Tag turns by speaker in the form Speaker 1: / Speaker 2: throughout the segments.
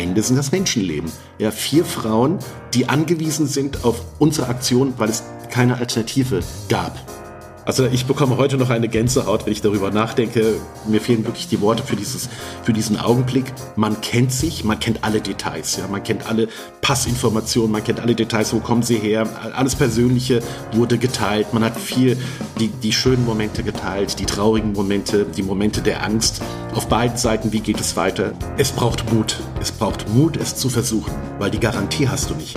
Speaker 1: Ende sind das Menschenleben. Ja, vier Frauen, die angewiesen sind auf unsere Aktion, weil es keine Alternative gab. Also ich bekomme heute noch eine Gänsehaut, wenn ich darüber nachdenke. Mir fehlen wirklich die Worte für dieses, für diesen Augenblick. Man kennt sich, man kennt alle Details, ja, man kennt alle Passinformationen, man kennt alle Details, wo kommen sie her. Alles Persönliche wurde geteilt. Man hat viel die, die schönen Momente geteilt, die traurigen Momente, die Momente der Angst. Auf beiden Seiten, wie geht es weiter? Es braucht Mut. Es braucht Mut, es zu versuchen, weil die Garantie hast du nicht.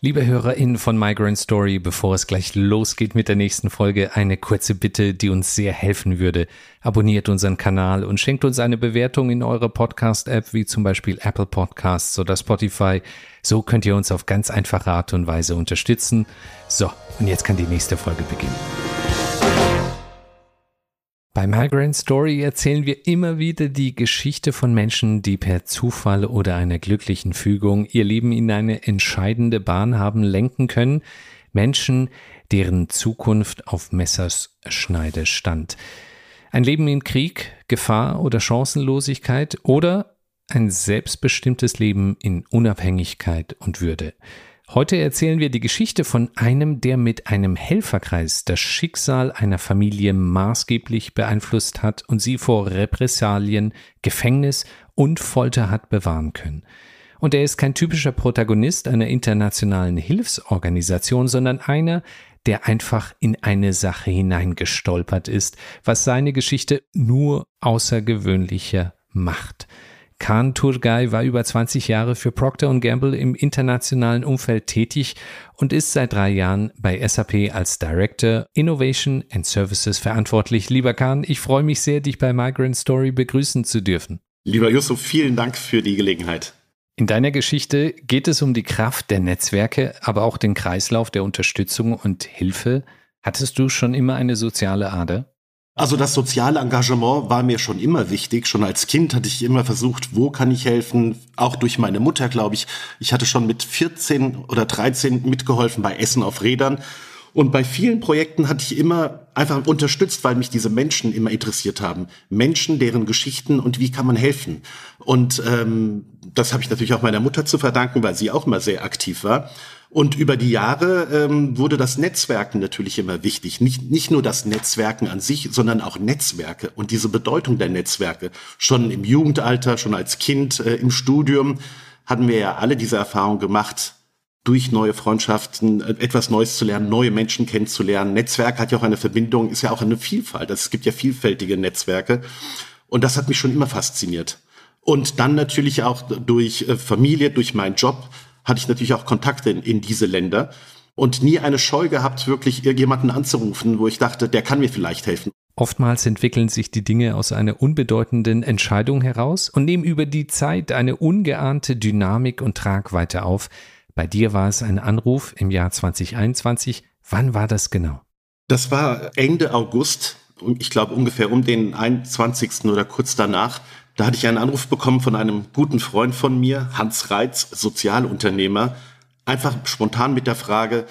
Speaker 2: Liebe HörerInnen von Migrant Story, bevor es gleich losgeht mit der nächsten Folge, eine kurze Bitte, die uns sehr helfen würde. Abonniert unseren Kanal und schenkt uns eine Bewertung in eurer Podcast-App, wie zum Beispiel Apple Podcasts oder Spotify. So könnt ihr uns auf ganz einfache Art und Weise unterstützen. So, und jetzt kann die nächste Folge beginnen. Bei Migrant Story erzählen wir immer wieder die Geschichte von Menschen, die per Zufall oder einer glücklichen Fügung ihr Leben in eine entscheidende Bahn haben lenken können. Menschen, deren Zukunft auf Messers Schneide stand. Ein Leben in Krieg, Gefahr oder Chancenlosigkeit oder ein selbstbestimmtes Leben in Unabhängigkeit und Würde. Heute erzählen wir die Geschichte von einem, der mit einem Helferkreis das Schicksal einer Familie maßgeblich beeinflusst hat und sie vor Repressalien, Gefängnis und Folter hat bewahren können. Und er ist kein typischer Protagonist einer internationalen Hilfsorganisation, sondern einer, der einfach in eine Sache hineingestolpert ist, was seine Geschichte nur außergewöhnlicher macht. Khan Turgay war über 20 Jahre für Procter Gamble im internationalen Umfeld tätig und ist seit drei Jahren bei SAP als Director Innovation and Services verantwortlich. Lieber Khan, ich freue mich sehr, dich bei Migrant Story begrüßen zu dürfen.
Speaker 1: Lieber Yusuf, vielen Dank für die Gelegenheit.
Speaker 2: In deiner Geschichte geht es um die Kraft der Netzwerke, aber auch den Kreislauf der Unterstützung und Hilfe. Hattest du schon immer eine soziale Ader?
Speaker 1: Also das soziale Engagement war mir schon immer wichtig. Schon als Kind hatte ich immer versucht, wo kann ich helfen? Auch durch meine Mutter, glaube ich. Ich hatte schon mit 14 oder 13 mitgeholfen bei Essen auf Rädern. Und bei vielen Projekten hatte ich immer einfach unterstützt, weil mich diese Menschen immer interessiert haben. Menschen, deren Geschichten und wie kann man helfen. Und ähm, das habe ich natürlich auch meiner Mutter zu verdanken, weil sie auch immer sehr aktiv war. Und über die Jahre ähm, wurde das Netzwerken natürlich immer wichtig. Nicht, nicht nur das Netzwerken an sich, sondern auch Netzwerke und diese Bedeutung der Netzwerke. Schon im Jugendalter, schon als Kind, äh, im Studium hatten wir ja alle diese Erfahrung gemacht, durch neue Freundschaften äh, etwas Neues zu lernen, neue Menschen kennenzulernen. Netzwerk hat ja auch eine Verbindung, ist ja auch eine Vielfalt. Es gibt ja vielfältige Netzwerke. Und das hat mich schon immer fasziniert. Und dann natürlich auch durch äh, Familie, durch meinen Job hatte ich natürlich auch Kontakte in, in diese Länder und nie eine Scheu gehabt, wirklich irgendjemanden anzurufen, wo ich dachte, der kann mir vielleicht helfen.
Speaker 2: Oftmals entwickeln sich die Dinge aus einer unbedeutenden Entscheidung heraus und nehmen über die Zeit eine ungeahnte Dynamik und Tragweite auf. Bei dir war es ein Anruf im Jahr 2021. Wann war das genau?
Speaker 1: Das war Ende August, ich glaube ungefähr um den 21. oder kurz danach. Da hatte ich einen Anruf bekommen von einem guten Freund von mir, Hans Reitz, Sozialunternehmer, einfach spontan mit der Frage,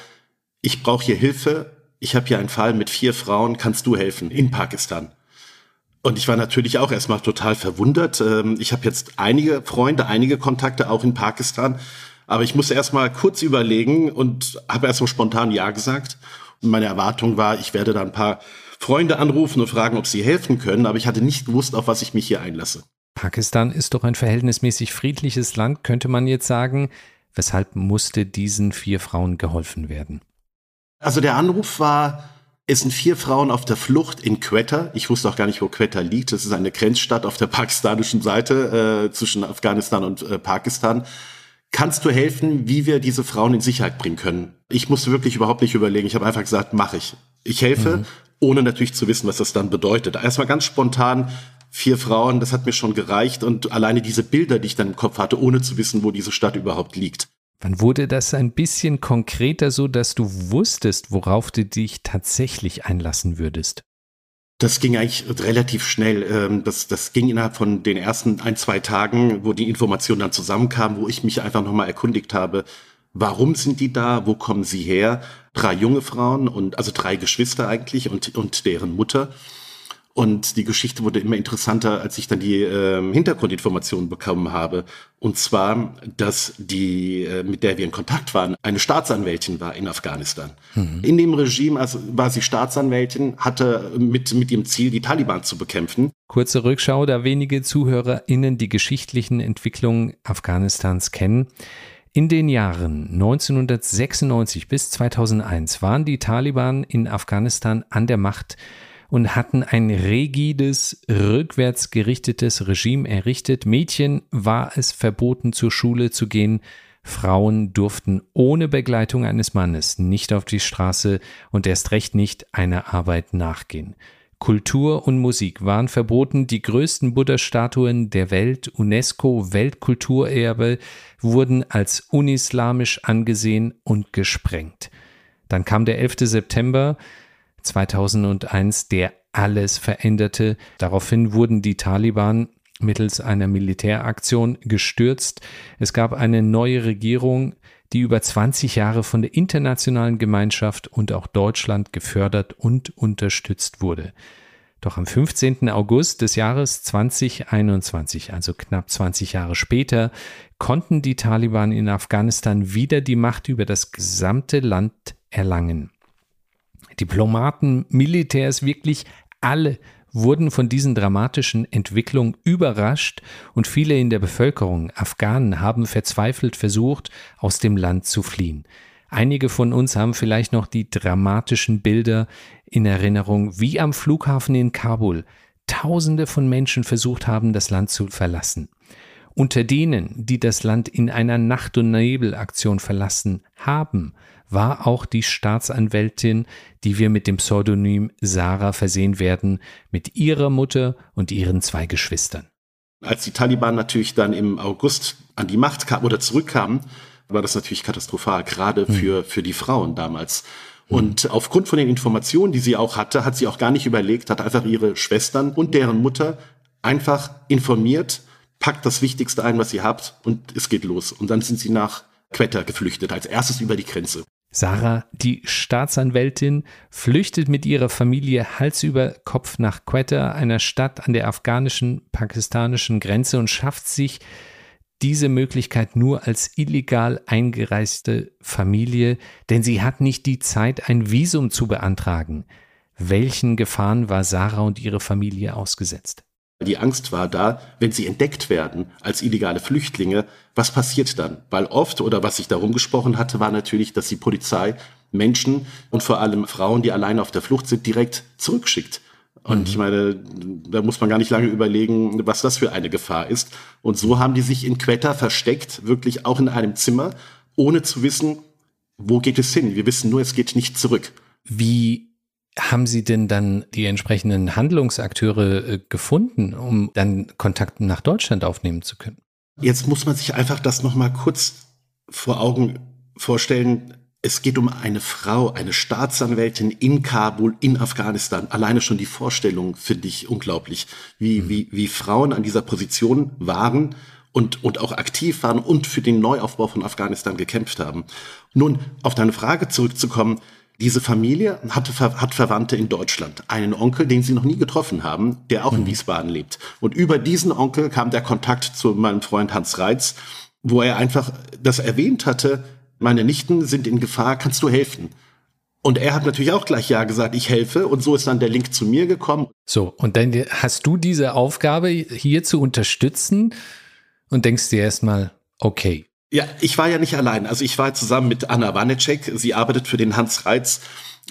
Speaker 1: ich brauche hier Hilfe, ich habe hier einen Fall mit vier Frauen, kannst du helfen in Pakistan? Und ich war natürlich auch erstmal total verwundert. Ähm, ich habe jetzt einige Freunde, einige Kontakte auch in Pakistan, aber ich musste erstmal kurz überlegen und habe erstmal spontan Ja gesagt. Und meine Erwartung war, ich werde da ein paar Freunde anrufen und fragen, ob sie helfen können, aber ich hatte nicht gewusst, auf was ich mich hier einlasse.
Speaker 2: Pakistan ist doch ein verhältnismäßig friedliches Land, könnte man jetzt sagen. Weshalb musste diesen vier Frauen geholfen werden?
Speaker 1: Also der Anruf war, es sind vier Frauen auf der Flucht in Quetta. Ich wusste auch gar nicht, wo Quetta liegt. Das ist eine Grenzstadt auf der pakistanischen Seite äh, zwischen Afghanistan und äh, Pakistan. Kannst du helfen, wie wir diese Frauen in Sicherheit bringen können? Ich musste wirklich überhaupt nicht überlegen. Ich habe einfach gesagt, mache ich. Ich helfe, mhm. ohne natürlich zu wissen, was das dann bedeutet. Erstmal ganz spontan vier Frauen, das hat mir schon gereicht und alleine diese Bilder, die ich dann im Kopf hatte, ohne zu wissen, wo diese Stadt überhaupt liegt.
Speaker 2: Wann wurde das ein bisschen konkreter, so dass du wusstest, worauf du dich tatsächlich einlassen würdest?
Speaker 1: Das ging eigentlich relativ schnell. Ähm, das, das ging innerhalb von den ersten ein, zwei Tagen, wo die Informationen dann zusammenkamen, wo ich mich einfach nochmal erkundigt habe, warum sind die da, wo kommen sie her? Drei junge Frauen und also drei Geschwister eigentlich und, und deren Mutter. Und die Geschichte wurde immer interessanter, als ich dann die äh, Hintergrundinformationen bekommen habe. Und zwar, dass die, äh, mit der wir in Kontakt waren, eine Staatsanwältin war in Afghanistan. Mhm. In dem Regime also war sie Staatsanwältin, hatte mit, mit dem Ziel, die Taliban zu bekämpfen.
Speaker 2: Kurze Rückschau, da wenige ZuhörerInnen die geschichtlichen Entwicklungen Afghanistans kennen. In den Jahren 1996 bis 2001 waren die Taliban in Afghanistan an der Macht und hatten ein rigides, rückwärts gerichtetes Regime errichtet. Mädchen war es verboten, zur Schule zu gehen. Frauen durften ohne Begleitung eines Mannes nicht auf die Straße und erst recht nicht einer Arbeit nachgehen. Kultur und Musik waren verboten, die größten Buddha-Statuen der Welt, UNESCO Weltkulturerbe, wurden als unislamisch angesehen und gesprengt. Dann kam der 11. September, 2001, der alles veränderte. Daraufhin wurden die Taliban mittels einer Militäraktion gestürzt. Es gab eine neue Regierung, die über 20 Jahre von der internationalen Gemeinschaft und auch Deutschland gefördert und unterstützt wurde. Doch am 15. August des Jahres 2021, also knapp 20 Jahre später, konnten die Taliban in Afghanistan wieder die Macht über das gesamte Land erlangen. Diplomaten, Militärs, wirklich alle wurden von diesen dramatischen Entwicklungen überrascht und viele in der Bevölkerung, Afghanen, haben verzweifelt versucht, aus dem Land zu fliehen. Einige von uns haben vielleicht noch die dramatischen Bilder in Erinnerung, wie am Flughafen in Kabul Tausende von Menschen versucht haben, das Land zu verlassen. Unter denen, die das Land in einer Nacht- und Nebelaktion verlassen haben, war auch die Staatsanwältin, die wir mit dem Pseudonym Sarah versehen werden, mit ihrer Mutter und ihren zwei Geschwistern.
Speaker 1: Als die Taliban natürlich dann im August an die Macht kamen oder zurückkamen, war das natürlich katastrophal, gerade hm. für, für die Frauen damals. Und aufgrund von den Informationen, die sie auch hatte, hat sie auch gar nicht überlegt, hat einfach ihre Schwestern und deren Mutter einfach informiert, packt das Wichtigste ein, was ihr habt und es geht los. Und dann sind sie nach Quetta geflüchtet, als erstes über die Grenze.
Speaker 2: Sarah, die Staatsanwältin, flüchtet mit ihrer Familie Hals über Kopf nach Quetta, einer Stadt an der afghanischen-pakistanischen Grenze und schafft sich diese Möglichkeit nur als illegal eingereiste Familie, denn sie hat nicht die Zeit, ein Visum zu beantragen. Welchen Gefahren war Sarah und ihre Familie ausgesetzt?
Speaker 1: Die Angst war da, wenn sie entdeckt werden als illegale Flüchtlinge, was passiert dann? Weil oft, oder was ich darum gesprochen hatte, war natürlich, dass die Polizei Menschen und vor allem Frauen, die alleine auf der Flucht sind, direkt zurückschickt. Und mhm. ich meine, da muss man gar nicht lange überlegen, was das für eine Gefahr ist. Und so haben die sich in Quetta versteckt, wirklich auch in einem Zimmer, ohne zu wissen, wo geht es hin. Wir wissen nur, es geht nicht zurück.
Speaker 2: Wie haben Sie denn dann die entsprechenden Handlungsakteure äh, gefunden, um dann Kontakt nach Deutschland aufnehmen zu können?
Speaker 1: Jetzt muss man sich einfach das nochmal kurz vor Augen vorstellen. Es geht um eine Frau, eine Staatsanwältin in Kabul, in Afghanistan. Alleine schon die Vorstellung finde ich unglaublich, wie, mhm. wie, wie Frauen an dieser Position waren und, und auch aktiv waren und für den Neuaufbau von Afghanistan gekämpft haben. Nun, auf deine Frage zurückzukommen, diese Familie hatte, hat Verwandte in Deutschland, einen Onkel, den sie noch nie getroffen haben, der auch mhm. in Wiesbaden lebt. Und über diesen Onkel kam der Kontakt zu meinem Freund Hans Reitz, wo er einfach das erwähnt hatte, meine Nichten sind in Gefahr, kannst du helfen? Und er hat natürlich auch gleich Ja gesagt, ich helfe. Und so ist dann der Link zu mir gekommen.
Speaker 2: So, und dann hast du diese Aufgabe hier zu unterstützen und denkst dir erstmal, okay,
Speaker 1: ja, ich war ja nicht allein. Also ich war zusammen mit Anna Wanecek. Sie arbeitet für den Hans Reitz.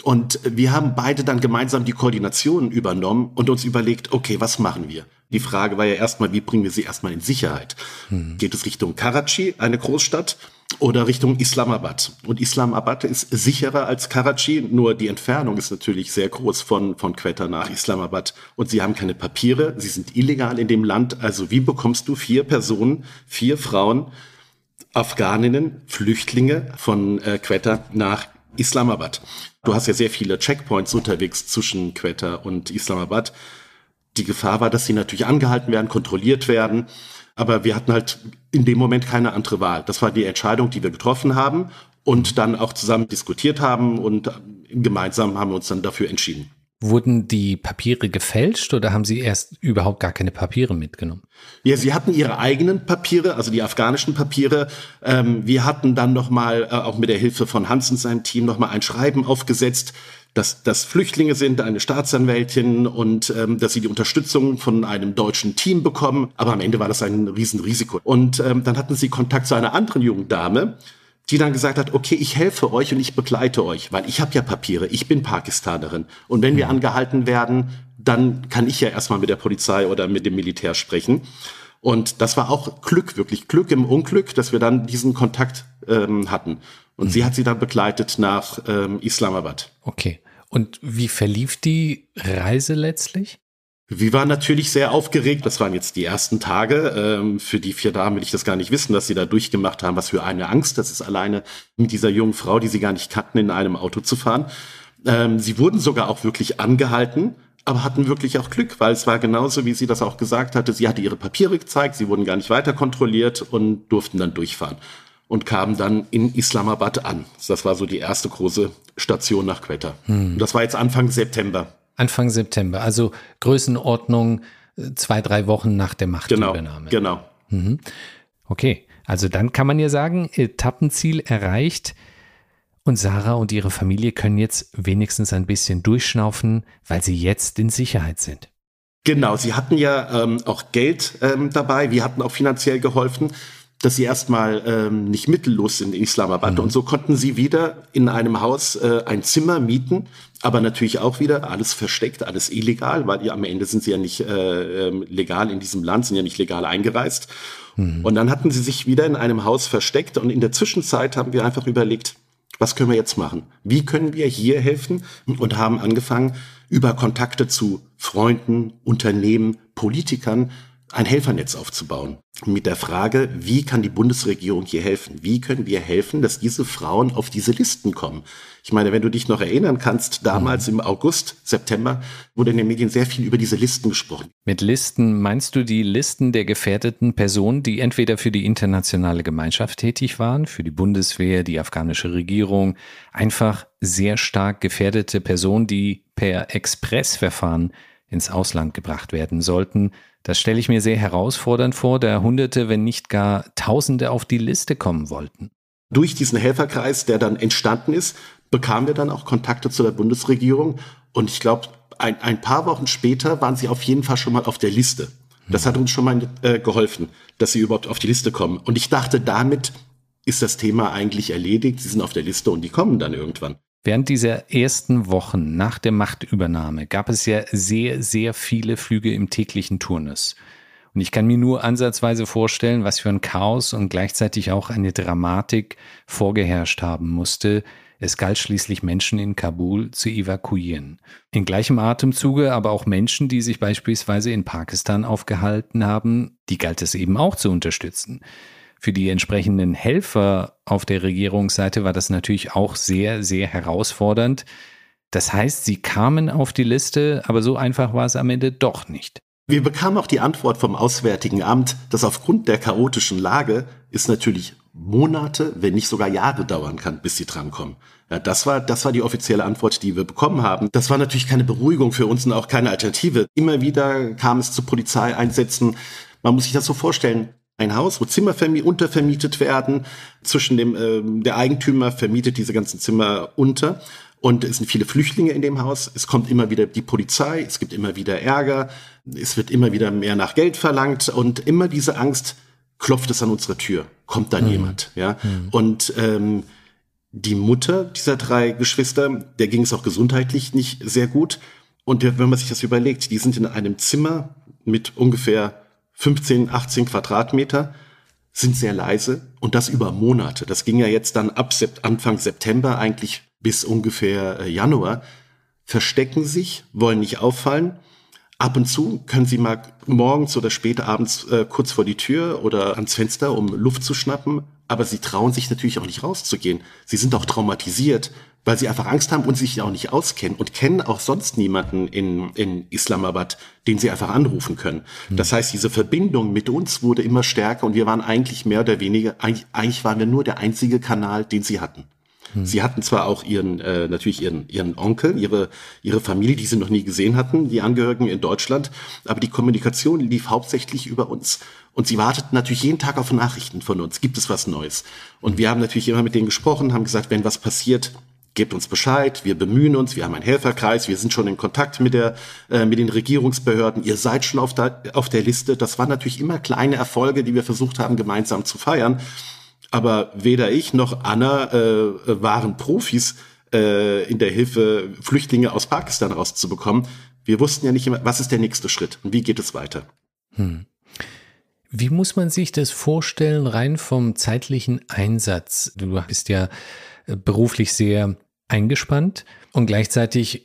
Speaker 1: Und wir haben beide dann gemeinsam die Koordination übernommen und uns überlegt, okay, was machen wir? Die Frage war ja erstmal, wie bringen wir sie erstmal in Sicherheit? Hm. Geht es Richtung Karachi, eine Großstadt? oder Richtung Islamabad. Und Islamabad ist sicherer als Karachi, nur die Entfernung ist natürlich sehr groß von, von Quetta nach Islamabad. Und sie haben keine Papiere, sie sind illegal in dem Land. Also wie bekommst du vier Personen, vier Frauen, Afghaninnen, Flüchtlinge von äh, Quetta nach Islamabad? Du hast ja sehr viele Checkpoints unterwegs zwischen Quetta und Islamabad. Die Gefahr war, dass sie natürlich angehalten werden, kontrolliert werden. Aber wir hatten halt in dem Moment keine andere Wahl. Das war die Entscheidung, die wir getroffen haben und dann auch zusammen diskutiert haben und gemeinsam haben wir uns dann dafür entschieden.
Speaker 2: Wurden die Papiere gefälscht oder haben Sie erst überhaupt gar keine Papiere mitgenommen?
Speaker 1: Ja, sie hatten ihre eigenen Papiere, also die afghanischen Papiere. Ähm, wir hatten dann nochmal, äh, auch mit der Hilfe von Hans und seinem Team, nochmal ein Schreiben aufgesetzt, dass das Flüchtlinge sind, eine Staatsanwältin und ähm, dass sie die Unterstützung von einem deutschen Team bekommen. Aber am Ende war das ein Riesenrisiko. Und ähm, dann hatten sie Kontakt zu einer anderen jungen Dame, die dann gesagt hat, okay, ich helfe euch und ich begleite euch, weil ich habe ja Papiere, ich bin Pakistanerin. Und wenn wir mhm. angehalten werden, dann kann ich ja erstmal mit der Polizei oder mit dem Militär sprechen. Und das war auch Glück, wirklich Glück im Unglück, dass wir dann diesen Kontakt ähm, hatten. Und mhm. sie hat sie dann begleitet nach ähm, Islamabad.
Speaker 2: Okay. Und wie verlief die Reise letztlich?
Speaker 1: Wir waren natürlich sehr aufgeregt. Das waren jetzt die ersten Tage. Ähm, für die vier Damen will ich das gar nicht wissen, dass sie da durchgemacht haben. Was für eine Angst. Das ist alleine mit dieser jungen Frau, die sie gar nicht kannten, in einem Auto zu fahren. Ähm, sie wurden sogar auch wirklich angehalten, aber hatten wirklich auch Glück, weil es war genauso, wie sie das auch gesagt hatte. Sie hatte ihre Papiere gezeigt, sie wurden gar nicht weiter kontrolliert und durften dann durchfahren und kamen dann in Islamabad an. Das war so die erste große Station nach Quetta. Hm. das war jetzt Anfang September.
Speaker 2: Anfang September, also Größenordnung äh, zwei, drei Wochen nach der Machtübernahme.
Speaker 1: Genau, genau. Mhm.
Speaker 2: Okay, also dann kann man ja sagen, Etappenziel erreicht und Sarah und ihre Familie können jetzt wenigstens ein bisschen durchschnaufen, weil sie jetzt in Sicherheit sind.
Speaker 1: Genau, sie hatten ja ähm, auch Geld ähm, dabei, wir hatten auch finanziell geholfen dass sie erstmal ähm, nicht mittellos sind in Islamabad. Mhm. Und so konnten sie wieder in einem Haus äh, ein Zimmer mieten, aber natürlich auch wieder alles versteckt, alles illegal, weil ja, am Ende sind sie ja nicht äh, ähm, legal in diesem Land, sind ja nicht legal eingereist. Mhm. Und dann hatten sie sich wieder in einem Haus versteckt und in der Zwischenzeit haben wir einfach überlegt, was können wir jetzt machen? Wie können wir hier helfen? Und haben angefangen, über Kontakte zu Freunden, Unternehmen, Politikern ein Helfernetz aufzubauen. Mit der Frage, wie kann die Bundesregierung hier helfen? Wie können wir helfen, dass diese Frauen auf diese Listen kommen? Ich meine, wenn du dich noch erinnern kannst, damals im August, September wurde in den Medien sehr viel über diese Listen gesprochen.
Speaker 2: Mit Listen meinst du die Listen der gefährdeten Personen, die entweder für die internationale Gemeinschaft tätig waren, für die Bundeswehr, die afghanische Regierung, einfach sehr stark gefährdete Personen, die per Expressverfahren ins Ausland gebracht werden sollten, das stelle ich mir sehr herausfordernd vor, da Hunderte, wenn nicht gar Tausende auf die Liste kommen wollten.
Speaker 1: Durch diesen Helferkreis, der dann entstanden ist, bekamen wir dann auch Kontakte zu der Bundesregierung. Und ich glaube, ein, ein paar Wochen später waren sie auf jeden Fall schon mal auf der Liste. Das hat uns schon mal äh, geholfen, dass sie überhaupt auf die Liste kommen. Und ich dachte, damit ist das Thema eigentlich erledigt. Sie sind auf der Liste und die kommen dann irgendwann.
Speaker 2: Während dieser ersten Wochen nach der Machtübernahme gab es ja sehr, sehr viele Flüge im täglichen Turnus. Und ich kann mir nur ansatzweise vorstellen, was für ein Chaos und gleichzeitig auch eine Dramatik vorgeherrscht haben musste. Es galt schließlich Menschen in Kabul zu evakuieren. In gleichem Atemzuge aber auch Menschen, die sich beispielsweise in Pakistan aufgehalten haben, die galt es eben auch zu unterstützen. Für die entsprechenden Helfer auf der Regierungsseite war das natürlich auch sehr, sehr herausfordernd. Das heißt, sie kamen auf die Liste, aber so einfach war es am Ende doch nicht.
Speaker 1: Wir bekamen auch die Antwort vom Auswärtigen Amt, dass aufgrund der chaotischen Lage es natürlich Monate, wenn nicht sogar Jahre dauern kann, bis sie drankommen. Ja, das war, das war die offizielle Antwort, die wir bekommen haben. Das war natürlich keine Beruhigung für uns und auch keine Alternative. Immer wieder kam es zu Polizeieinsätzen. Man muss sich das so vorstellen ein Haus, wo Zimmer untervermietet werden. Zwischen dem äh, der Eigentümer vermietet diese ganzen Zimmer unter. Und es sind viele Flüchtlinge in dem Haus. Es kommt immer wieder die Polizei. Es gibt immer wieder Ärger. Es wird immer wieder mehr nach Geld verlangt. Und immer diese Angst klopft es an unsere Tür. Kommt dann mhm. jemand? Ja. Mhm. Und ähm, die Mutter dieser drei Geschwister, der ging es auch gesundheitlich nicht sehr gut. Und wenn man sich das überlegt, die sind in einem Zimmer mit ungefähr 15, 18 Quadratmeter. sind sehr leise und das über Monate. Das ging ja jetzt dann ab Anfang September eigentlich bis ungefähr äh, Januar. Verstecken sich, wollen nicht auffallen. Ab und zu können sie mal morgens oder spät abends äh, kurz vor die Tür oder ans Fenster, um Luft zu schnappen. Aber sie trauen sich natürlich auch nicht rauszugehen. Sie sind auch traumatisiert, weil sie einfach Angst haben und sich auch nicht auskennen und kennen auch sonst niemanden in, in Islamabad, den sie einfach anrufen können. Mhm. Das heißt, diese Verbindung mit uns wurde immer stärker und wir waren eigentlich mehr oder weniger, eigentlich, eigentlich waren wir nur der einzige Kanal, den sie hatten. Mhm. Sie hatten zwar auch ihren, äh, natürlich ihren, ihren Onkel, ihre, ihre Familie, die sie noch nie gesehen hatten, die Angehörigen in Deutschland, aber die Kommunikation lief hauptsächlich über uns. Und sie warteten natürlich jeden Tag auf Nachrichten von uns. Gibt es was Neues? Und wir haben natürlich immer mit denen gesprochen, haben gesagt, wenn was passiert, gebt uns Bescheid, wir bemühen uns, wir haben einen Helferkreis, wir sind schon in Kontakt mit der äh, mit den Regierungsbehörden, ihr seid schon auf der auf der Liste. Das waren natürlich immer kleine Erfolge, die wir versucht haben gemeinsam zu feiern. Aber weder ich noch Anna äh, waren Profis äh, in der Hilfe, Flüchtlinge aus Pakistan rauszubekommen. Wir wussten ja nicht immer, was ist der nächste Schritt und wie geht es weiter. Hm.
Speaker 2: Wie muss man sich das vorstellen, rein vom zeitlichen Einsatz? Du bist ja äh, beruflich sehr eingespannt und gleichzeitig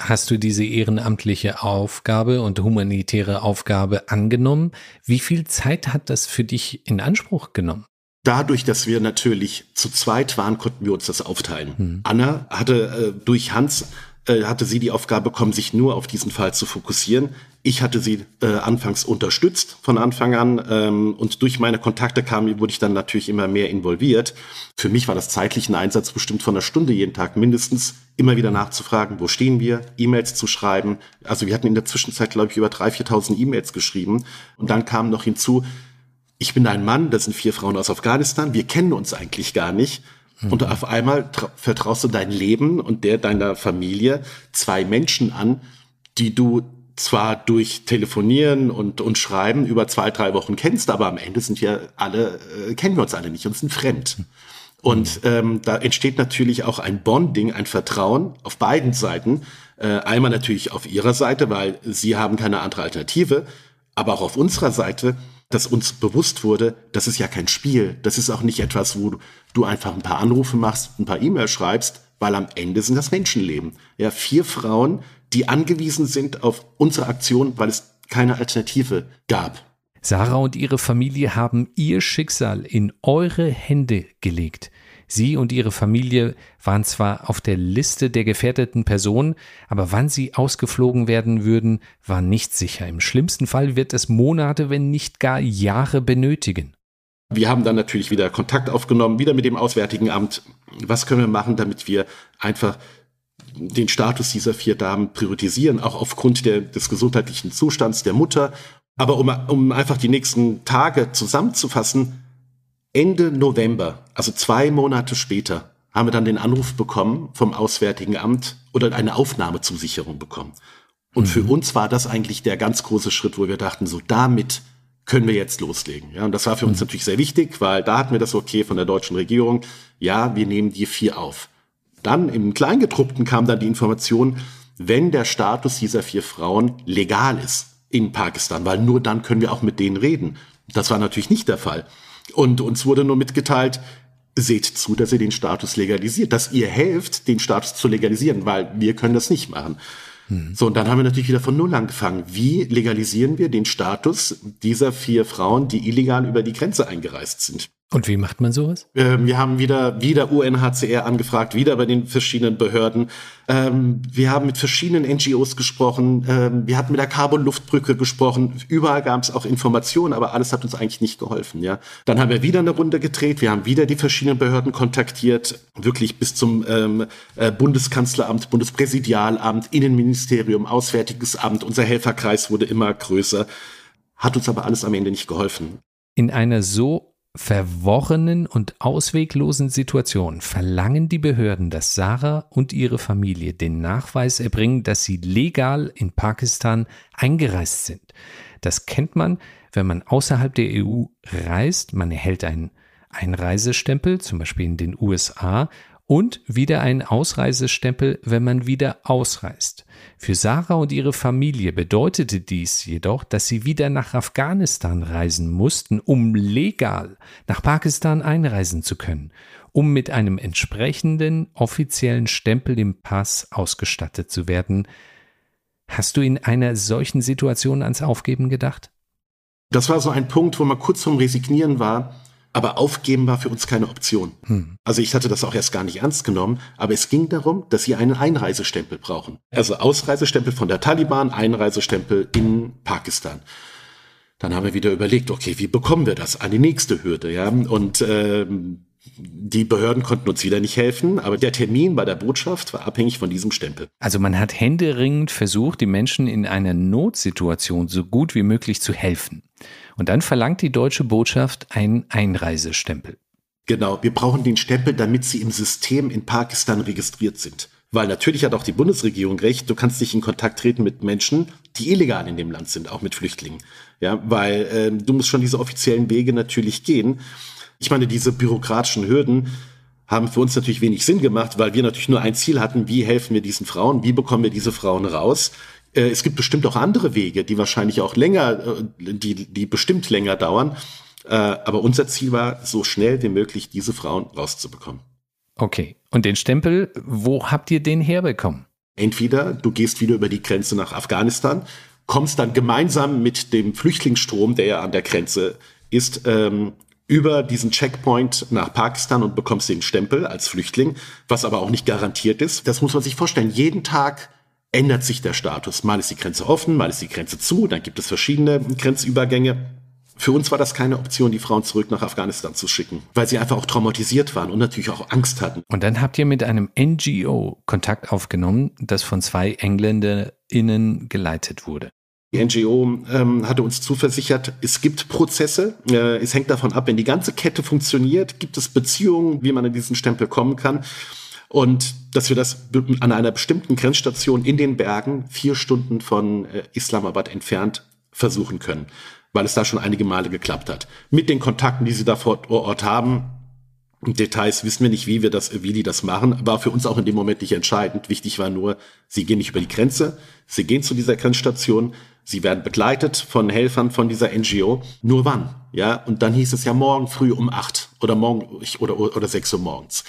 Speaker 2: hast du diese ehrenamtliche Aufgabe und humanitäre Aufgabe angenommen. Wie viel Zeit hat das für dich in Anspruch genommen?
Speaker 1: Dadurch, dass wir natürlich zu zweit waren, konnten wir uns das aufteilen. Hm. Anna hatte äh, durch Hans äh, hatte sie die Aufgabe bekommen, sich nur auf diesen Fall zu fokussieren. Ich hatte sie äh, anfangs unterstützt von Anfang an ähm, und durch meine Kontakte kam, wurde ich dann natürlich immer mehr involviert. Für mich war das zeitlich ein Einsatz bestimmt von einer Stunde jeden Tag mindestens, immer wieder nachzufragen, wo stehen wir, E-Mails zu schreiben. Also wir hatten in der Zwischenzeit, glaube ich, über 3.000, 4.000 E-Mails geschrieben und dann kam noch hinzu, ich bin ein Mann, das sind vier Frauen aus Afghanistan, wir kennen uns eigentlich gar nicht. Mhm. Und auf einmal vertraust du dein Leben und der deiner Familie zwei Menschen an, die du zwar durch Telefonieren und, und Schreiben über zwei, drei Wochen kennst, aber am Ende sind wir alle, äh, kennen wir uns alle nicht und sind fremd. Und ähm, da entsteht natürlich auch ein Bonding, ein Vertrauen auf beiden Seiten. Äh, einmal natürlich auf ihrer Seite, weil sie haben keine andere Alternative, aber auch auf unserer Seite, dass uns bewusst wurde, das ist ja kein Spiel. Das ist auch nicht etwas, wo du einfach ein paar Anrufe machst, ein paar E-Mails schreibst, weil am Ende sind das Menschenleben. Ja, vier Frauen, die angewiesen sind auf unsere Aktion, weil es keine Alternative gab.
Speaker 2: Sarah und ihre Familie haben ihr Schicksal in eure Hände gelegt. Sie und ihre Familie waren zwar auf der Liste der gefährdeten Personen, aber wann sie ausgeflogen werden würden, war nicht sicher. Im schlimmsten Fall wird es Monate, wenn nicht gar Jahre benötigen.
Speaker 1: Wir haben dann natürlich wieder Kontakt aufgenommen, wieder mit dem Auswärtigen Amt. Was können wir machen, damit wir einfach den Status dieser vier Damen priorisieren, auch aufgrund der, des gesundheitlichen Zustands der Mutter. Aber um, um einfach die nächsten Tage zusammenzufassen, Ende November, also zwei Monate später, haben wir dann den Anruf bekommen vom Auswärtigen Amt oder eine Aufnahmezusicherung bekommen. Und mhm. für uns war das eigentlich der ganz große Schritt, wo wir dachten, so damit können wir jetzt loslegen. Ja, und das war für uns mhm. natürlich sehr wichtig, weil da hatten wir das Okay von der deutschen Regierung. Ja, wir nehmen die vier auf. Dann im Kleingedruckten kam dann die Information, wenn der Status dieser vier Frauen legal ist in Pakistan, weil nur dann können wir auch mit denen reden. Das war natürlich nicht der Fall. Und uns wurde nur mitgeteilt, seht zu, dass ihr den Status legalisiert, dass ihr helft, den Status zu legalisieren, weil wir können das nicht machen. Hm. So, und dann haben wir natürlich wieder von Null angefangen. Wie legalisieren wir den Status dieser vier Frauen, die illegal über die Grenze eingereist sind?
Speaker 2: Und wie macht man sowas?
Speaker 1: Ähm, wir haben wieder, wieder UNHCR angefragt, wieder bei den verschiedenen Behörden. Ähm, wir haben mit verschiedenen NGOs gesprochen. Ähm, wir hatten mit der Carbon-Luftbrücke gesprochen. Überall gab es auch Informationen, aber alles hat uns eigentlich nicht geholfen. Ja, Dann haben wir wieder eine Runde gedreht. Wir haben wieder die verschiedenen Behörden kontaktiert, wirklich bis zum ähm, äh, Bundeskanzleramt, Bundespräsidialamt, Innenministerium, Auswärtiges Amt. Unser Helferkreis wurde immer größer. Hat uns aber alles am Ende nicht geholfen.
Speaker 2: In einer so verworrenen und ausweglosen Situation verlangen die Behörden, dass Sarah und ihre Familie den Nachweis erbringen, dass sie legal in Pakistan eingereist sind. Das kennt man, wenn man außerhalb der EU reist. Man erhält einen Einreisestempel, zum Beispiel in den USA, und wieder ein Ausreisestempel, wenn man wieder ausreist. Für Sarah und ihre Familie bedeutete dies jedoch, dass sie wieder nach Afghanistan reisen mussten, um legal nach Pakistan einreisen zu können, um mit einem entsprechenden offiziellen Stempel im Pass ausgestattet zu werden. Hast du in einer solchen Situation ans Aufgeben gedacht?
Speaker 1: Das war so ein Punkt, wo man kurz vorm Resignieren war, aber aufgeben war für uns keine Option. Hm. Also ich hatte das auch erst gar nicht ernst genommen, aber es ging darum, dass sie einen Einreisestempel brauchen. Also Ausreisestempel von der Taliban, Einreisestempel in Pakistan. Dann haben wir wieder überlegt, okay, wie bekommen wir das? An die nächste Hürde, ja. Und ähm, die Behörden konnten uns wieder nicht helfen, aber der Termin bei der Botschaft war abhängig von diesem Stempel.
Speaker 2: Also man hat händeringend versucht, die Menschen in einer Notsituation so gut wie möglich zu helfen. Und dann verlangt die deutsche Botschaft einen Einreisestempel.
Speaker 1: Genau, wir brauchen den Stempel, damit sie im System in Pakistan registriert sind. Weil natürlich hat auch die Bundesregierung recht, du kannst nicht in Kontakt treten mit Menschen, die illegal in dem Land sind, auch mit Flüchtlingen. Ja, weil äh, du musst schon diese offiziellen Wege natürlich gehen. Ich meine, diese bürokratischen Hürden haben für uns natürlich wenig Sinn gemacht, weil wir natürlich nur ein Ziel hatten, wie helfen wir diesen Frauen, wie bekommen wir diese Frauen raus. Äh, es gibt bestimmt auch andere Wege, die wahrscheinlich auch länger, äh, die, die bestimmt länger dauern. Äh, aber unser Ziel war, so schnell wie möglich diese Frauen rauszubekommen.
Speaker 2: Okay. Und den Stempel, wo habt ihr den herbekommen?
Speaker 1: Entweder du gehst wieder über die Grenze nach Afghanistan, kommst dann gemeinsam mit dem Flüchtlingsstrom, der ja an der Grenze ist, ähm, über diesen Checkpoint nach Pakistan und bekommst den Stempel als Flüchtling, was aber auch nicht garantiert ist. Das muss man sich vorstellen. Jeden Tag ändert sich der Status. Mal ist die Grenze offen, mal ist die Grenze zu, dann gibt es verschiedene Grenzübergänge. Für uns war das keine Option, die Frauen zurück nach Afghanistan zu schicken, weil sie einfach auch traumatisiert waren und natürlich auch Angst hatten.
Speaker 2: Und dann habt ihr mit einem NGO Kontakt aufgenommen, das von zwei EngländerInnen geleitet wurde.
Speaker 1: Die NGO ähm, hatte uns zuversichert, es gibt Prozesse. Äh, es hängt davon ab, wenn die ganze Kette funktioniert, gibt es Beziehungen, wie man an diesen Stempel kommen kann und dass wir das an einer bestimmten Grenzstation in den Bergen vier Stunden von äh, Islamabad entfernt versuchen können, weil es da schon einige Male geklappt hat. Mit den Kontakten, die sie da vor Ort haben, Details wissen wir nicht, wie wir das, wie die das machen, war für uns auch in dem Moment nicht entscheidend. Wichtig war nur, sie gehen nicht über die Grenze, sie gehen zu dieser Grenzstation, sie werden begleitet von Helfern von dieser NGO. Nur wann? Ja, und dann hieß es ja morgen früh um acht oder morgen oder, oder sechs Uhr morgens.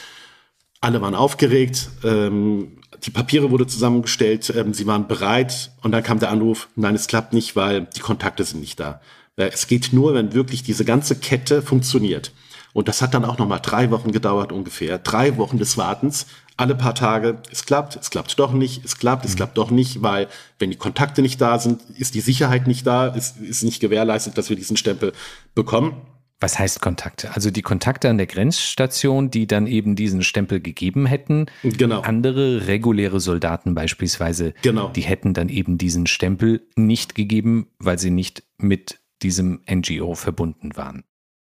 Speaker 1: Alle waren aufgeregt, ähm, die Papiere wurde zusammengestellt, ähm, sie waren bereit und dann kam der Anruf, nein, es klappt nicht, weil die Kontakte sind nicht da. Äh, es geht nur, wenn wirklich diese ganze Kette funktioniert. Und das hat dann auch nochmal drei Wochen gedauert ungefähr. Drei Wochen des Wartens. Alle paar Tage, es klappt, es klappt doch nicht, es klappt, es mhm. klappt doch nicht, weil wenn die Kontakte nicht da sind, ist die Sicherheit nicht da, ist, ist nicht gewährleistet, dass wir diesen Stempel bekommen.
Speaker 2: Was heißt Kontakte? Also die Kontakte an der Grenzstation, die dann eben diesen Stempel gegeben hätten. Genau. Andere reguläre Soldaten beispielsweise, genau. die hätten dann eben diesen Stempel nicht gegeben, weil sie nicht mit diesem NGO verbunden waren.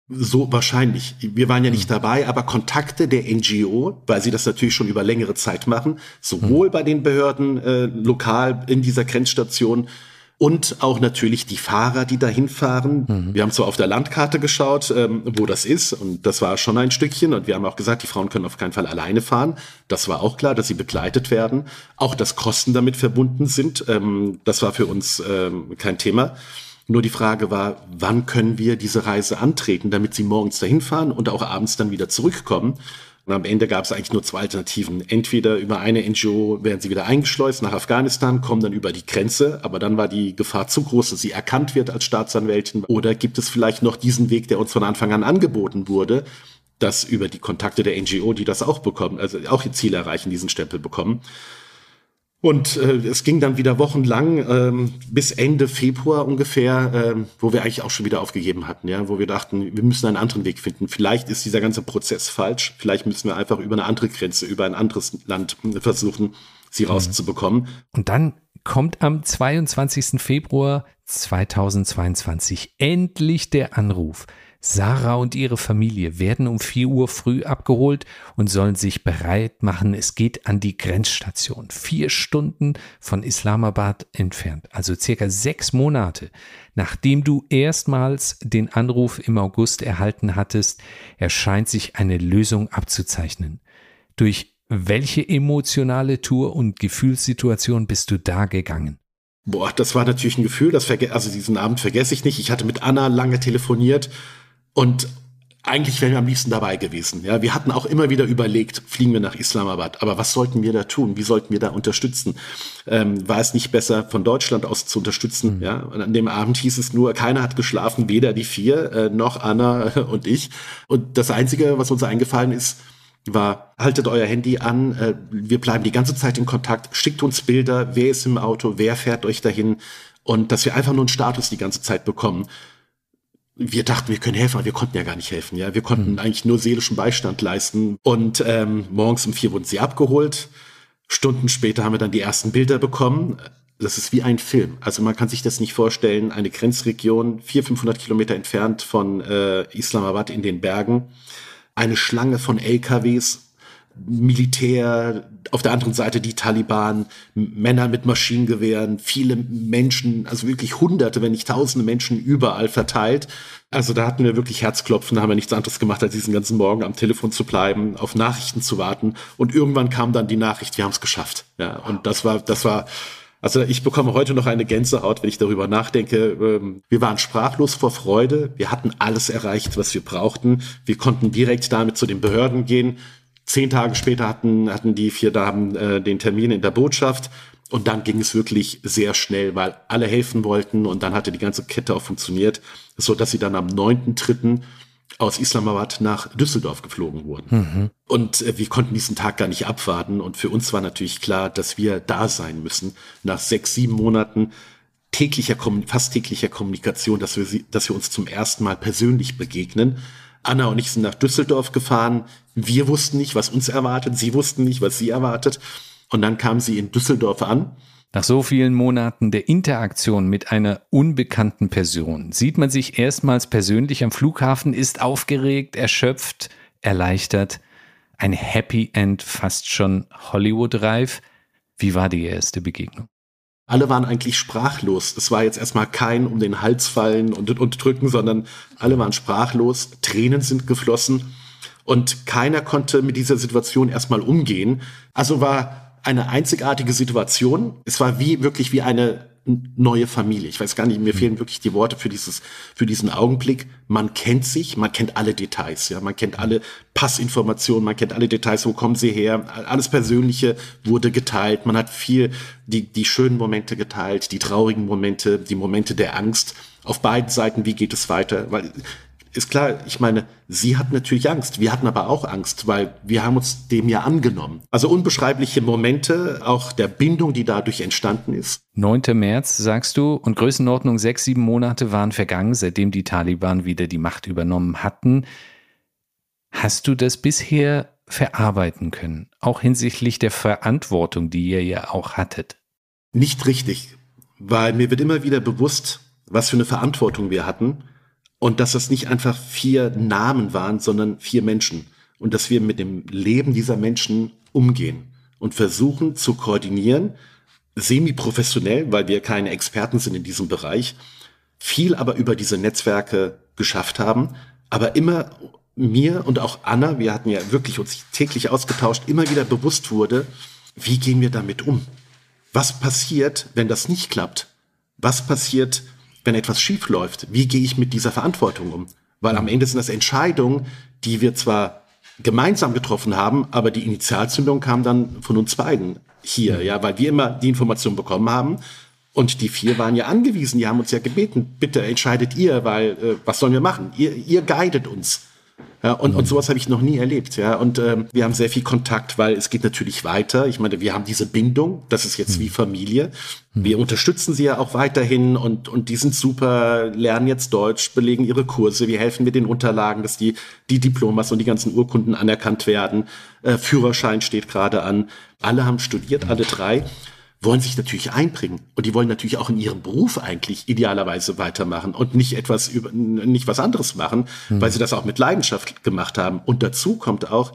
Speaker 1: So wahrscheinlich. Wir waren ja nicht hm. dabei, aber Kontakte der NGO, weil sie das natürlich schon über längere Zeit machen, sowohl hm. bei den Behörden äh, lokal in dieser Grenzstation und auch natürlich die Fahrer, die dahin fahren. Mhm. Wir haben zwar auf der Landkarte geschaut, ähm, wo das ist, und das war schon ein Stückchen. Und wir haben auch gesagt, die Frauen können auf keinen Fall alleine fahren. Das war auch klar, dass sie begleitet werden. Auch dass Kosten damit verbunden sind, ähm, das war für uns ähm, kein Thema. Nur die Frage war, wann können wir diese Reise antreten, damit sie morgens dahin fahren und auch abends dann wieder zurückkommen. Und am Ende gab es eigentlich nur zwei Alternativen. Entweder über eine NGO werden sie wieder eingeschleust nach Afghanistan, kommen dann über die Grenze, aber dann war die Gefahr zu groß, dass sie erkannt wird als Staatsanwältin. Oder gibt es vielleicht noch diesen Weg, der uns von Anfang an angeboten wurde, dass über die Kontakte der NGO, die das auch bekommen, also auch ihr Ziel erreichen, diesen Stempel bekommen. Und äh, es ging dann wieder wochenlang ähm, bis Ende Februar ungefähr, äh, wo wir eigentlich auch schon wieder aufgegeben hatten, ja, wo wir dachten, wir müssen einen anderen Weg finden. Vielleicht ist dieser ganze Prozess falsch. Vielleicht müssen wir einfach über eine andere Grenze, über ein anderes Land versuchen, sie mhm. rauszubekommen.
Speaker 2: Und dann kommt am 22. Februar 2022 endlich der Anruf. Sarah und ihre Familie werden um 4 Uhr früh abgeholt und sollen sich bereit machen. Es geht an die Grenzstation. Vier Stunden von Islamabad entfernt. Also circa sechs Monate, nachdem du erstmals den Anruf im August erhalten hattest, erscheint sich eine Lösung abzuzeichnen. Durch welche emotionale Tour und Gefühlssituation bist du da gegangen?
Speaker 1: Boah, das war natürlich ein Gefühl, das also diesen Abend vergesse ich nicht. Ich hatte mit Anna lange telefoniert und eigentlich wären wir am liebsten dabei gewesen. Ja, wir hatten auch immer wieder überlegt, fliegen wir nach Islamabad. Aber was sollten wir da tun? Wie sollten wir da unterstützen? Ähm, war es nicht besser, von Deutschland aus zu unterstützen? Mhm. Ja, und an dem Abend hieß es nur, keiner hat geschlafen, weder die vier äh, noch Anna und ich. Und das Einzige, was uns eingefallen ist, war, haltet euer Handy an, äh, wir bleiben die ganze Zeit in Kontakt, schickt uns Bilder, wer ist im Auto, wer fährt euch dahin und dass wir einfach nur einen Status die ganze Zeit bekommen wir dachten, wir können helfen, aber wir konnten ja gar nicht helfen. Ja, wir konnten mhm. eigentlich nur seelischen Beistand leisten. Und ähm, morgens um vier wurden sie abgeholt. Stunden später haben wir dann die ersten Bilder bekommen. Das ist wie ein Film. Also man kann sich das nicht vorstellen. Eine Grenzregion, 400, 500 Kilometer entfernt von äh, Islamabad in den Bergen. Eine Schlange von LKWs, Militär, auf der anderen Seite die Taliban, Männer mit Maschinengewehren, viele Menschen, also wirklich Hunderte, wenn nicht Tausende Menschen überall verteilt. Also da hatten wir wirklich Herzklopfen, da haben wir nichts anderes gemacht, als diesen ganzen Morgen am Telefon zu bleiben, auf Nachrichten zu warten. Und irgendwann kam dann die Nachricht, wir haben es geschafft. Ja, und das war, das war, also ich bekomme heute noch eine Gänsehaut, wenn ich darüber nachdenke. Ähm, wir waren sprachlos vor Freude. Wir hatten alles erreicht, was wir brauchten. Wir konnten direkt damit zu den Behörden gehen. Zehn Tage später hatten, hatten die vier Damen äh, den Termin in der Botschaft. Und dann ging es wirklich sehr schnell, weil alle helfen wollten und dann hatte die ganze Kette auch funktioniert, so dass sie dann am 9.3. aus Islamabad nach Düsseldorf geflogen wurden. Mhm. Und äh, wir konnten diesen Tag gar nicht abwarten und für uns war natürlich klar, dass wir da sein müssen. Nach sechs, sieben Monaten täglicher, fast täglicher Kommunikation, dass wir, sie, dass wir uns zum ersten Mal persönlich begegnen Anna und ich sind nach Düsseldorf gefahren. Wir wussten nicht, was uns erwartet. Sie wussten nicht, was sie erwartet. Und dann kam sie in Düsseldorf an.
Speaker 2: Nach so vielen Monaten der Interaktion mit einer unbekannten Person sieht man sich erstmals persönlich am Flughafen, ist aufgeregt, erschöpft, erleichtert. Ein Happy End, fast schon Hollywood-reif. Wie war die erste Begegnung?
Speaker 1: Alle waren eigentlich sprachlos. Es war jetzt erstmal kein um den Hals fallen und, und drücken, sondern alle waren sprachlos. Tränen sind geflossen und keiner konnte mit dieser Situation erstmal umgehen. Also war eine einzigartige Situation. Es war wie wirklich wie eine neue Familie. Ich weiß gar nicht, mir mhm. fehlen wirklich die Worte für dieses, für diesen Augenblick. Man kennt sich, man kennt alle Details, ja, man kennt alle Passinformationen, man kennt alle Details, wo kommen sie her, alles Persönliche wurde geteilt, man hat viel die, die schönen Momente geteilt, die traurigen Momente, die Momente der Angst auf beiden Seiten, wie geht es weiter, weil ist klar, ich meine, sie hat natürlich Angst. Wir hatten aber auch Angst, weil wir haben uns dem ja angenommen. Also unbeschreibliche Momente, auch der Bindung, die dadurch entstanden ist.
Speaker 2: 9. März, sagst du, und Größenordnung sechs, sieben Monate waren vergangen, seitdem die Taliban wieder die Macht übernommen hatten. Hast du das bisher verarbeiten können, auch hinsichtlich der Verantwortung, die ihr ja auch hattet?
Speaker 1: Nicht richtig, weil mir wird immer wieder bewusst, was für eine Verantwortung wir hatten und dass das nicht einfach vier Namen waren, sondern vier Menschen. Und dass wir mit dem Leben dieser Menschen umgehen und versuchen zu koordinieren, semi-professionell, weil wir keine Experten sind in diesem Bereich, viel aber über diese Netzwerke geschafft haben, aber immer mir und auch Anna, wir hatten ja wirklich uns täglich ausgetauscht, immer wieder bewusst wurde, wie gehen wir damit um? Was passiert, wenn das nicht klappt? Was passiert, wenn etwas schief läuft, wie gehe ich mit dieser Verantwortung um? Weil am Ende sind das Entscheidungen, die wir zwar gemeinsam getroffen haben, aber die Initialzündung kam dann von uns beiden hier, ja, weil wir immer die Information bekommen haben und die vier waren ja angewiesen, die haben uns ja gebeten, bitte entscheidet ihr, weil äh, was sollen wir machen? Ihr, ihr guidet uns. Ja, und, und sowas habe ich noch nie erlebt. Ja, und ähm, wir haben sehr viel Kontakt, weil es geht natürlich weiter. Ich meine, wir haben diese Bindung. Das ist jetzt wie Familie. Wir unterstützen sie ja auch weiterhin und und die sind super, lernen jetzt Deutsch, belegen ihre Kurse. Wir helfen mit den Unterlagen, dass die die Diplomas und die ganzen Urkunden anerkannt werden. Äh, Führerschein steht gerade an. Alle haben studiert, alle drei wollen sich natürlich einbringen und die wollen natürlich auch in ihrem Beruf eigentlich idealerweise weitermachen und nicht etwas über, nicht was anderes machen, mhm. weil sie das auch mit Leidenschaft gemacht haben. Und dazu kommt auch,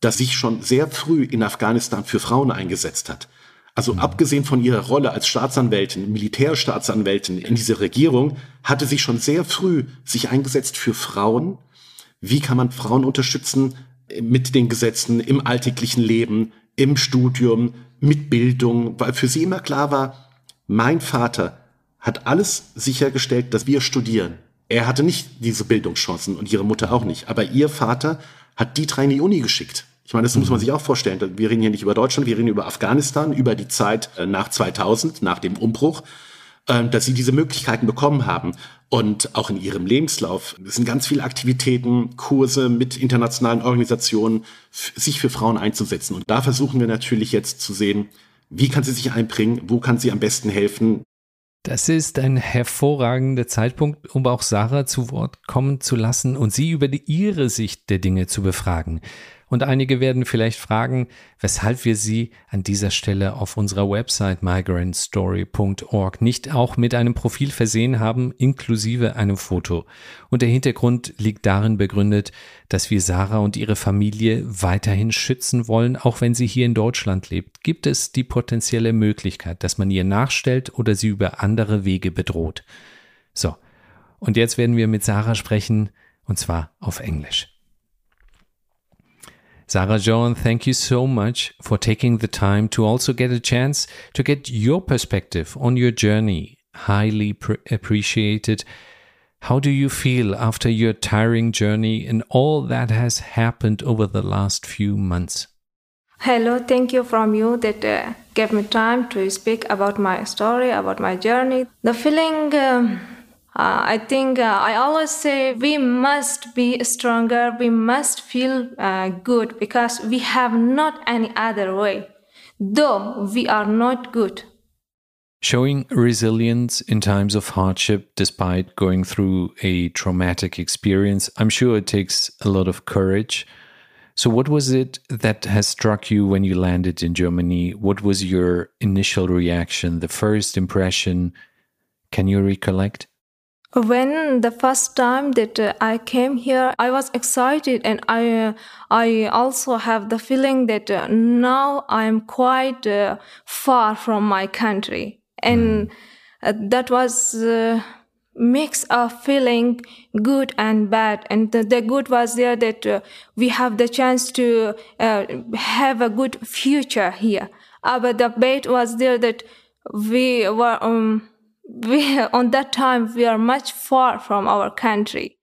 Speaker 1: dass sich schon sehr früh in Afghanistan für Frauen eingesetzt hat. Also mhm. abgesehen von ihrer Rolle als Staatsanwältin, Militärstaatsanwältin in dieser Regierung, hatte sie schon sehr früh sich eingesetzt für Frauen. Wie kann man Frauen unterstützen, mit den Gesetzen, im alltäglichen Leben, im Studium, mit Bildung, weil für sie immer klar war, mein Vater hat alles sichergestellt, dass wir studieren. Er hatte nicht diese Bildungschancen und ihre Mutter auch nicht. Aber ihr Vater hat die drei in die Uni geschickt. Ich meine, das muss man sich auch vorstellen. Wir reden hier nicht über Deutschland, wir reden über Afghanistan, über die Zeit äh, nach 2000, nach dem Umbruch, ähm, dass sie diese Möglichkeiten bekommen haben. Und auch in ihrem Lebenslauf es sind ganz viele Aktivitäten, Kurse mit internationalen Organisationen, sich für Frauen einzusetzen. Und da versuchen wir natürlich jetzt zu sehen, wie kann sie sich einbringen, wo kann sie am besten helfen,
Speaker 2: das ist ein hervorragender Zeitpunkt, um auch Sarah zu Wort kommen zu lassen und sie über die, ihre Sicht der Dinge zu befragen. Und einige werden vielleicht fragen, weshalb wir sie an dieser Stelle auf unserer Website migrantstory.org nicht auch mit einem Profil versehen haben, inklusive einem Foto. Und der Hintergrund liegt darin begründet, dass wir Sarah und ihre Familie weiterhin schützen wollen, auch wenn sie hier in Deutschland lebt. Gibt es die potenzielle Möglichkeit, dass man ihr nachstellt oder sie über andere Wege bedroht? So. Und jetzt werden wir mit Sarah sprechen, und zwar auf Englisch. Sarah Joan, thank you so much for taking the time to also get a chance to get your perspective on your journey. Highly appreciated. How do you feel after your tiring journey and all that has happened over the last few months?
Speaker 3: Hello, thank you from you that uh, gave me time to speak about my story, about my journey. The feeling. Um, uh, I think uh, I always say we must be stronger, we must feel uh, good because we have not any other way, though we are not good.
Speaker 2: Showing resilience in times of hardship despite going through a traumatic experience, I'm sure it takes a lot of courage. So, what was it that has struck you when you landed in Germany? What was your initial reaction, the first impression? Can you recollect?
Speaker 3: When the first time that uh, I came here, I was excited, and I uh, I also have the feeling that uh, now I am quite uh, far from my country, and mm. that was uh, mix of feeling good and bad. And the, the good was there that uh, we have the chance to have a good future here, but the bad was there that we were. Um, we on that time we are much far from our country.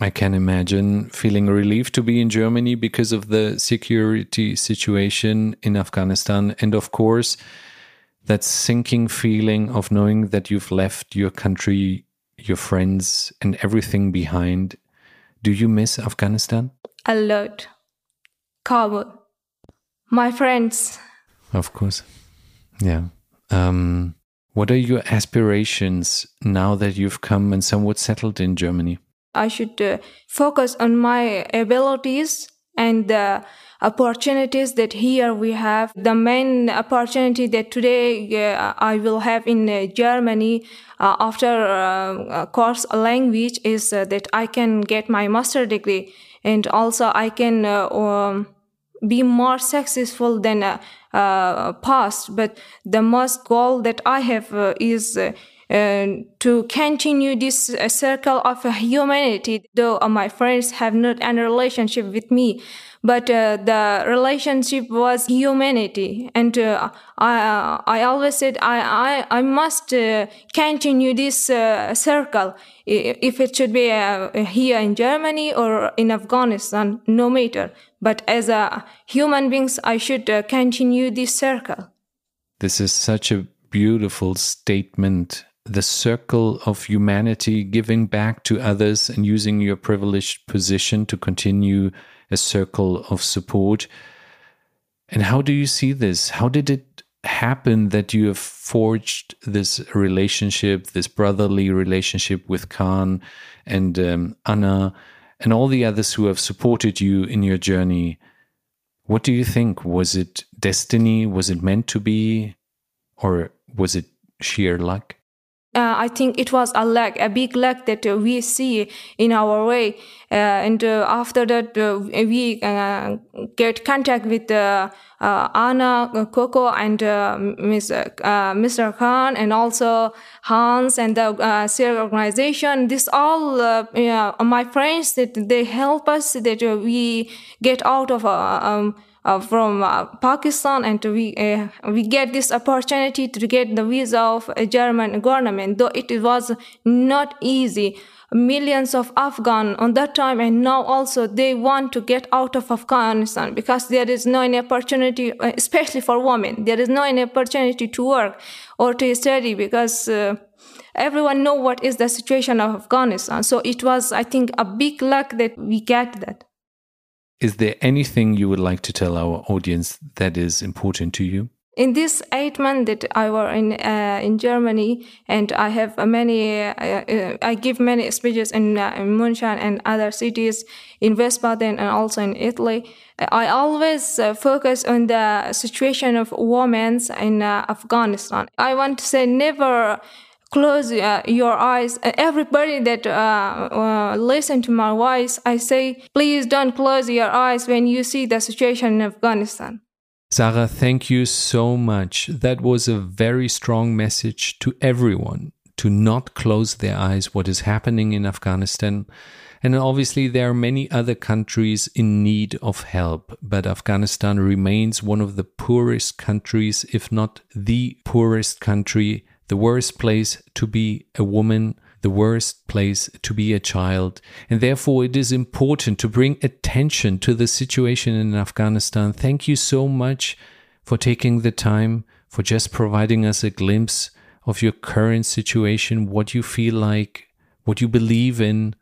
Speaker 2: I can imagine feeling relieved to be in Germany because of the security situation in Afghanistan. And of course, that sinking feeling of knowing that you've left your country, your friends, and everything behind. Do you miss Afghanistan?
Speaker 3: A lot. Kabul. My friends.
Speaker 2: Of course. Yeah. Um, what are your aspirations now that you've come and somewhat settled in Germany?
Speaker 3: I should uh, focus on my abilities and the opportunities that here we have. The main opportunity that today uh, I will have in uh, Germany uh, after uh, course language is uh, that I can get my master degree and also I can um, be more successful than uh, uh, past. But the most goal that I have uh, is uh, to continue this uh, circle of humanity. Though my friends have not any relationship with me, but uh, the relationship was humanity. And uh, I, I always said I, I, I must uh, continue this uh, circle. If it should be uh, here in Germany or in Afghanistan no matter. But as a human beings I should uh, continue this circle.
Speaker 2: This is such a beautiful statement the circle of humanity giving back to others and using your privileged position to continue a circle of support. And how do you see this? How did it happen that you have forged this relationship, this brotherly relationship with Khan and um, Anna and all the others who have supported you in your journey? What do you think? Was it destiny? Was it meant to be? Or was it sheer luck?
Speaker 3: Uh, I think it was a lack, a big lack that uh, we see in our way. Uh, and uh, after that, uh, we uh, get contact with Anna, Coco, and Ms., Mr. Khan, and also Hans and the uh, organization. This all my friends that they help us that we get out of um, uh, from uh, Pakistan and we uh, we get this opportunity to get the visa of a German government though it was not easy. Millions of Afghan on that time and now also they want to get out of Afghanistan because there is no any opportunity uh, especially for women there is no any opportunity to work or to study because uh, everyone know what is the situation of Afghanistan. So it was I think a big luck that we get that
Speaker 2: is there anything you would like to tell our audience that is important to you?
Speaker 3: In this eight months that I were in uh, in Germany, and I have many, uh, uh, I give many speeches in, uh, in München and other cities in Wiesbaden and also in Italy. I always uh, focus on the situation of women in uh, Afghanistan. I want to say never close uh, your eyes. Everybody that uh, uh, listen to my voice, I say, please don't close your eyes when you see the situation in Afghanistan.
Speaker 2: Sarah, thank you so much. That was a very strong message to everyone to not close their eyes what is happening in Afghanistan. And obviously, there are many other countries in need of help, but Afghanistan remains one of the poorest countries, if not the poorest country the worst place to be a woman, the worst place to be a child. And therefore, it is important to bring attention to the situation in Afghanistan. Thank you so much for taking the time, for just providing us a glimpse of your current situation, what you feel like, what you believe in.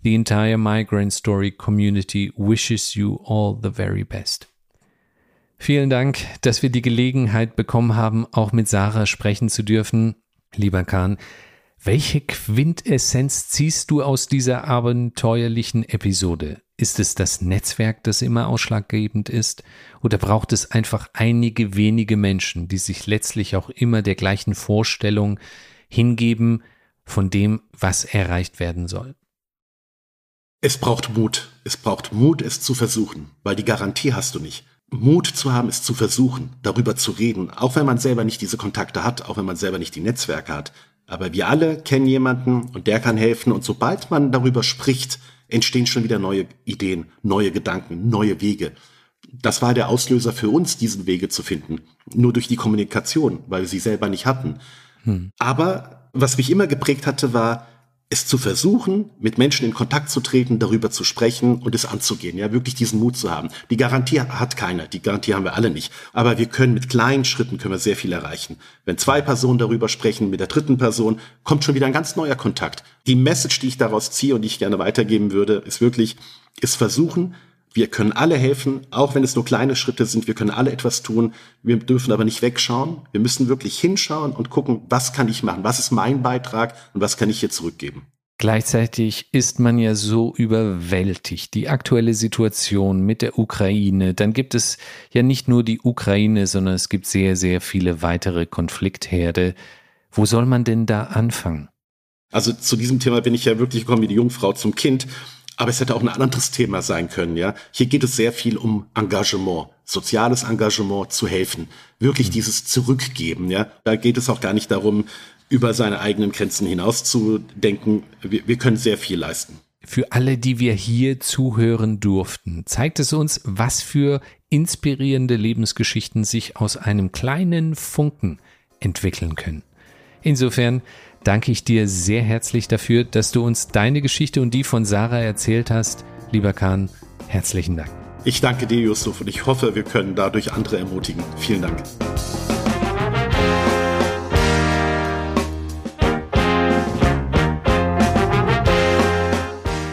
Speaker 2: The entire migrant story community wishes you all the very best. Vielen Dank, dass wir die Gelegenheit bekommen haben, auch mit Sarah sprechen zu dürfen. Lieber Kahn, welche Quintessenz ziehst du aus dieser abenteuerlichen Episode? Ist es das Netzwerk, das immer ausschlaggebend ist? Oder braucht es einfach einige wenige Menschen, die sich letztlich auch immer der gleichen Vorstellung hingeben von dem, was erreicht werden soll?
Speaker 1: Es braucht Mut. Es braucht Mut, es zu versuchen, weil die Garantie hast du nicht. Mut zu haben, es zu versuchen, darüber zu reden, auch wenn man selber nicht diese Kontakte hat, auch wenn man selber nicht die Netzwerke hat. Aber wir alle kennen jemanden und der kann helfen. Und sobald man darüber spricht, entstehen schon wieder neue Ideen, neue Gedanken, neue Wege. Das war der Auslöser für uns, diesen Wege zu finden. Nur durch die Kommunikation, weil wir sie selber nicht hatten. Hm. Aber was mich immer geprägt hatte, war, es zu versuchen, mit Menschen in Kontakt zu treten, darüber zu sprechen und es anzugehen, ja, wirklich diesen Mut zu haben. Die Garantie hat keiner, die Garantie haben wir alle nicht. Aber wir können mit kleinen Schritten können wir sehr viel erreichen. Wenn zwei Personen darüber sprechen, mit der dritten Person, kommt schon wieder ein ganz neuer Kontakt. Die Message, die ich daraus ziehe und die ich gerne weitergeben würde, ist wirklich, ist versuchen, wir können alle helfen, auch wenn es nur kleine Schritte sind. Wir können alle etwas tun. Wir dürfen aber nicht wegschauen. Wir müssen wirklich hinschauen und gucken, was kann ich machen? Was ist mein Beitrag und was kann ich hier zurückgeben?
Speaker 2: Gleichzeitig ist man ja so überwältigt. Die aktuelle Situation mit der Ukraine, dann gibt es ja nicht nur die Ukraine, sondern es gibt sehr, sehr viele weitere Konfliktherde. Wo soll man denn da anfangen?
Speaker 1: Also zu diesem Thema bin ich ja wirklich gekommen wie die Jungfrau zum Kind. Aber es hätte auch ein anderes Thema sein können, ja. Hier geht es sehr viel um Engagement, soziales Engagement zu helfen, wirklich mhm. dieses Zurückgeben, ja. Da geht es auch gar nicht darum, über seine eigenen Grenzen hinaus zu denken. Wir, wir können sehr viel leisten.
Speaker 2: Für alle, die wir hier zuhören durften, zeigt es uns, was für inspirierende Lebensgeschichten sich aus einem kleinen Funken entwickeln können. Insofern danke ich dir sehr herzlich dafür, dass du uns deine Geschichte und die von Sarah erzählt hast. Lieber Kahn, herzlichen Dank.
Speaker 1: Ich danke dir, Yusuf, und ich hoffe, wir können dadurch andere ermutigen. Vielen Dank.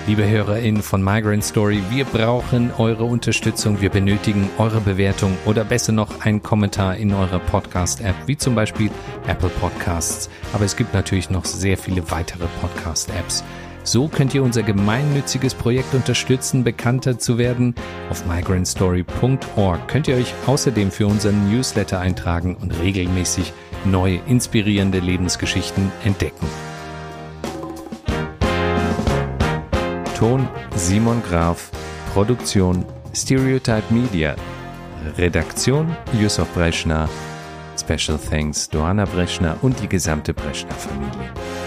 Speaker 2: Liebe HörerInnen von Migrant Story, wir brauchen eure Unterstützung. Wir benötigen eure Bewertung oder besser noch einen Kommentar in eurer Podcast-App, wie zum Beispiel Apple Podcasts. Aber es gibt natürlich noch sehr viele weitere Podcast-Apps. So könnt ihr unser gemeinnütziges Projekt unterstützen, bekannter zu werden. Auf migrantstory.org könnt ihr euch außerdem für unseren Newsletter eintragen und regelmäßig neue inspirierende Lebensgeschichten entdecken. Ton Simon Graf, Produktion Stereotype Media, Redaktion Yusuf Breschner, Special Thanks Johanna Breschner und die gesamte Breschner Familie.